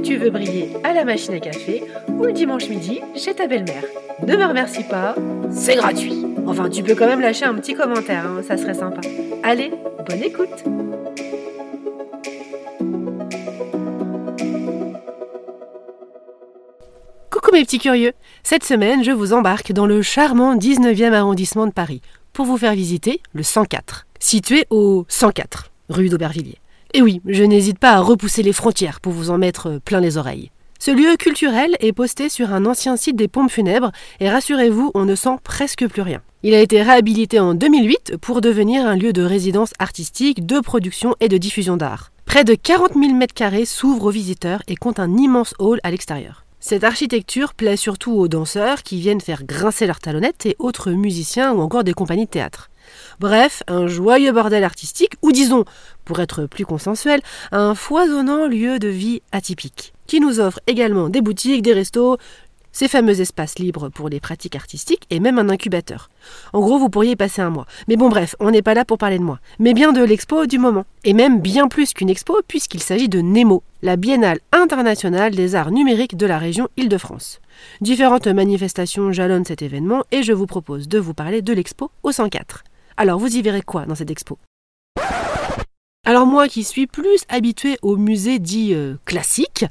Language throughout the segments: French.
tu veux briller à la machine à café ou le dimanche midi chez ta belle-mère. Ne me remercie pas, c'est gratuit. Enfin, tu peux quand même lâcher un petit commentaire, hein, ça serait sympa. Allez, bonne écoute Coucou mes petits curieux Cette semaine, je vous embarque dans le charmant 19e arrondissement de Paris pour vous faire visiter le 104, situé au 104, rue d'Aubervilliers. Et oui, je n'hésite pas à repousser les frontières pour vous en mettre plein les oreilles. Ce lieu culturel est posté sur un ancien site des pompes funèbres et rassurez-vous, on ne sent presque plus rien. Il a été réhabilité en 2008 pour devenir un lieu de résidence artistique, de production et de diffusion d'art. Près de 40 000 m2 s'ouvrent aux visiteurs et compte un immense hall à l'extérieur. Cette architecture plaît surtout aux danseurs qui viennent faire grincer leurs talonnettes et autres musiciens ou encore des compagnies de théâtre. Bref, un joyeux bordel artistique, ou disons, pour être plus consensuel, un foisonnant lieu de vie atypique, qui nous offre également des boutiques, des restos, ces fameux espaces libres pour les pratiques artistiques et même un incubateur. En gros, vous pourriez y passer un mois. Mais bon, bref, on n'est pas là pour parler de moi, mais bien de l'expo du moment. Et même bien plus qu'une expo, puisqu'il s'agit de Nemo, la Biennale internationale des arts numériques de la région Île-de-France. Différentes manifestations jalonnent cet événement et je vous propose de vous parler de l'expo au 104. Alors, vous y verrez quoi dans cette expo? Alors moi qui suis plus habitué aux musées dits euh, classiques,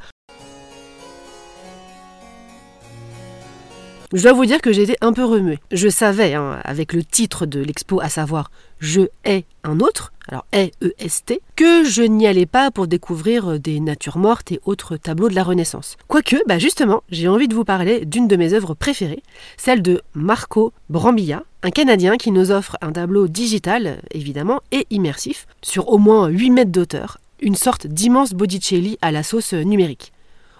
Je dois vous dire que j'étais un peu remué. Je savais, hein, avec le titre de l'expo, à savoir Je hais un autre, alors E-E-S-T, que je n'y allais pas pour découvrir euh, des natures mortes et autres tableaux de la Renaissance. Quoique, bah justement, j'ai envie de vous parler d'une de mes œuvres préférées, celle de Marco Brambilla, un Canadien qui nous offre un tableau digital, évidemment, et immersif, sur au moins 8 mètres d'auteur, une sorte d'immense Botticelli à la sauce numérique.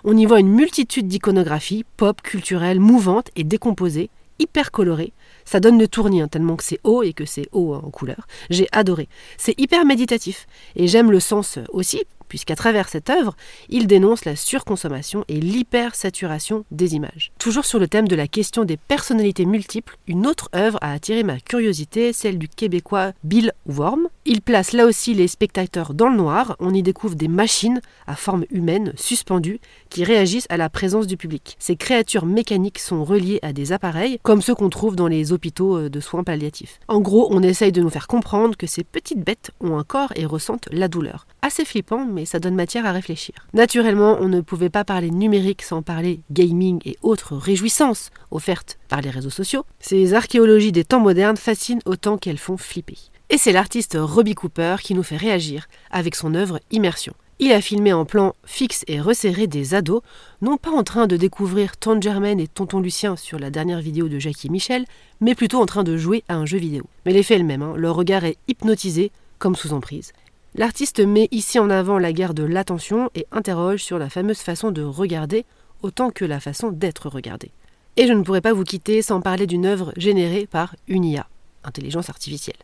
On y voit une multitude d'iconographies, pop, culturelles, mouvantes et décomposées, hyper colorées. Ça donne le tournis, hein, tellement que c'est haut et que c'est haut en couleur. J'ai adoré. C'est hyper méditatif. Et j'aime le sens aussi, puisqu'à travers cette œuvre, il dénonce la surconsommation et l'hypersaturation des images. Toujours sur le thème de la question des personnalités multiples, une autre œuvre a attiré ma curiosité, celle du québécois Bill Worm. Il place là aussi les spectateurs dans le noir, on y découvre des machines à forme humaine suspendues qui réagissent à la présence du public. Ces créatures mécaniques sont reliées à des appareils, comme ceux qu'on trouve dans les hôpitaux euh, de soins palliatifs. En gros, on essaye de nous faire comprendre que ces petites bêtes ont un corps et ressentent la douleur. Assez flippant, mais ça donne matière à réfléchir. Naturellement, on ne pouvait pas parler numérique sans parler gaming et autres réjouissances offertes par les réseaux sociaux. Ces archéologies des temps modernes fascinent autant qu'elles font flipper. Et c'est l'artiste Robbie Cooper qui nous fait réagir avec son œuvre Immersion. Il a filmé en plan fixe et resserré des ados, non pas en train de découvrir Tante Germaine et Tonton Lucien sur la dernière vidéo de Jackie Michel, mais plutôt en train de jouer à un jeu vidéo. Mais l'effet est le même, hein. leur regard est hypnotisé, comme sous emprise. L'artiste met ici en avant la guerre de l'attention et interroge sur la fameuse façon de regarder autant que la façon d'être regardé. Et je ne pourrais pas vous quitter sans parler d'une œuvre générée par une IA, intelligence artificielle.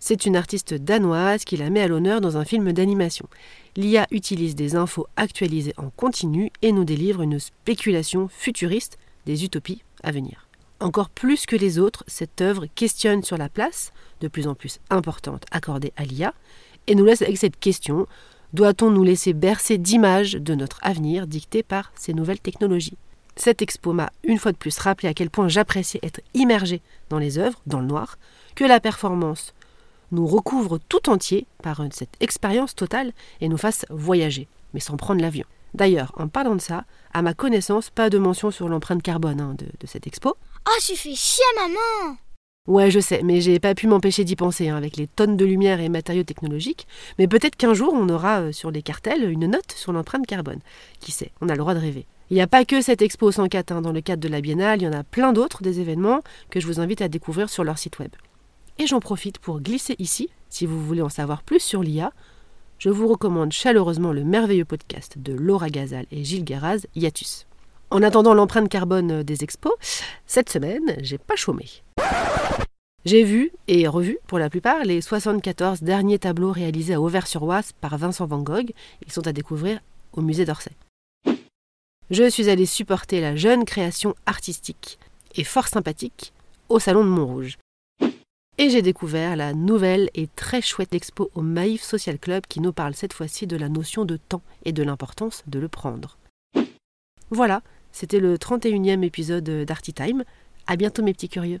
C'est une artiste danoise qui la met à l'honneur dans un film d'animation. L'IA utilise des infos actualisées en continu et nous délivre une spéculation futuriste des utopies à venir. Encore plus que les autres, cette œuvre questionne sur la place, de plus en plus importante, accordée à l'IA, et nous laisse avec cette question doit-on nous laisser bercer d'images de notre avenir dictées par ces nouvelles technologies? Cette expo m'a une fois de plus rappelé à quel point j'appréciais être immergé dans les œuvres, dans le noir, que la performance nous recouvre tout entier par cette expérience totale et nous fasse voyager, mais sans prendre l'avion. D'ailleurs, en parlant de ça, à ma connaissance, pas de mention sur l'empreinte carbone hein, de, de cette expo. Oh, tu fais chier, maman Ouais, je sais, mais j'ai pas pu m'empêcher d'y penser, hein, avec les tonnes de lumière et matériaux technologiques. Mais peut-être qu'un jour, on aura euh, sur les cartels une note sur l'empreinte carbone. Qui sait, on a le droit de rêver. Il n'y a pas que cette expo 104 hein, dans le cadre de la biennale, il y en a plein d'autres des événements que je vous invite à découvrir sur leur site web. Et j'en profite pour glisser ici, si vous voulez en savoir plus sur l'IA, je vous recommande chaleureusement le merveilleux podcast de Laura Gazal et Gilles Garaz, Iatus. En attendant l'empreinte carbone des expos, cette semaine, j'ai pas chômé. J'ai vu et revu, pour la plupart, les 74 derniers tableaux réalisés à Auvers-sur-Oise par Vincent Van Gogh. Ils sont à découvrir au musée d'Orsay. Je suis allée supporter la jeune création artistique et fort sympathique au Salon de Montrouge. Et j'ai découvert la nouvelle et très chouette expo au Maïf Social Club qui nous parle cette fois-ci de la notion de temps et de l'importance de le prendre. Voilà, c'était le 31e épisode d'Artitime. À bientôt mes petits curieux.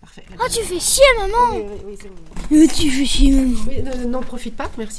Parfait. Oh, tu fais chier, maman. Oui, oui, oui, c'est bon. Oh, tu fais chier, maman. Ne- n'en profite pas, merci.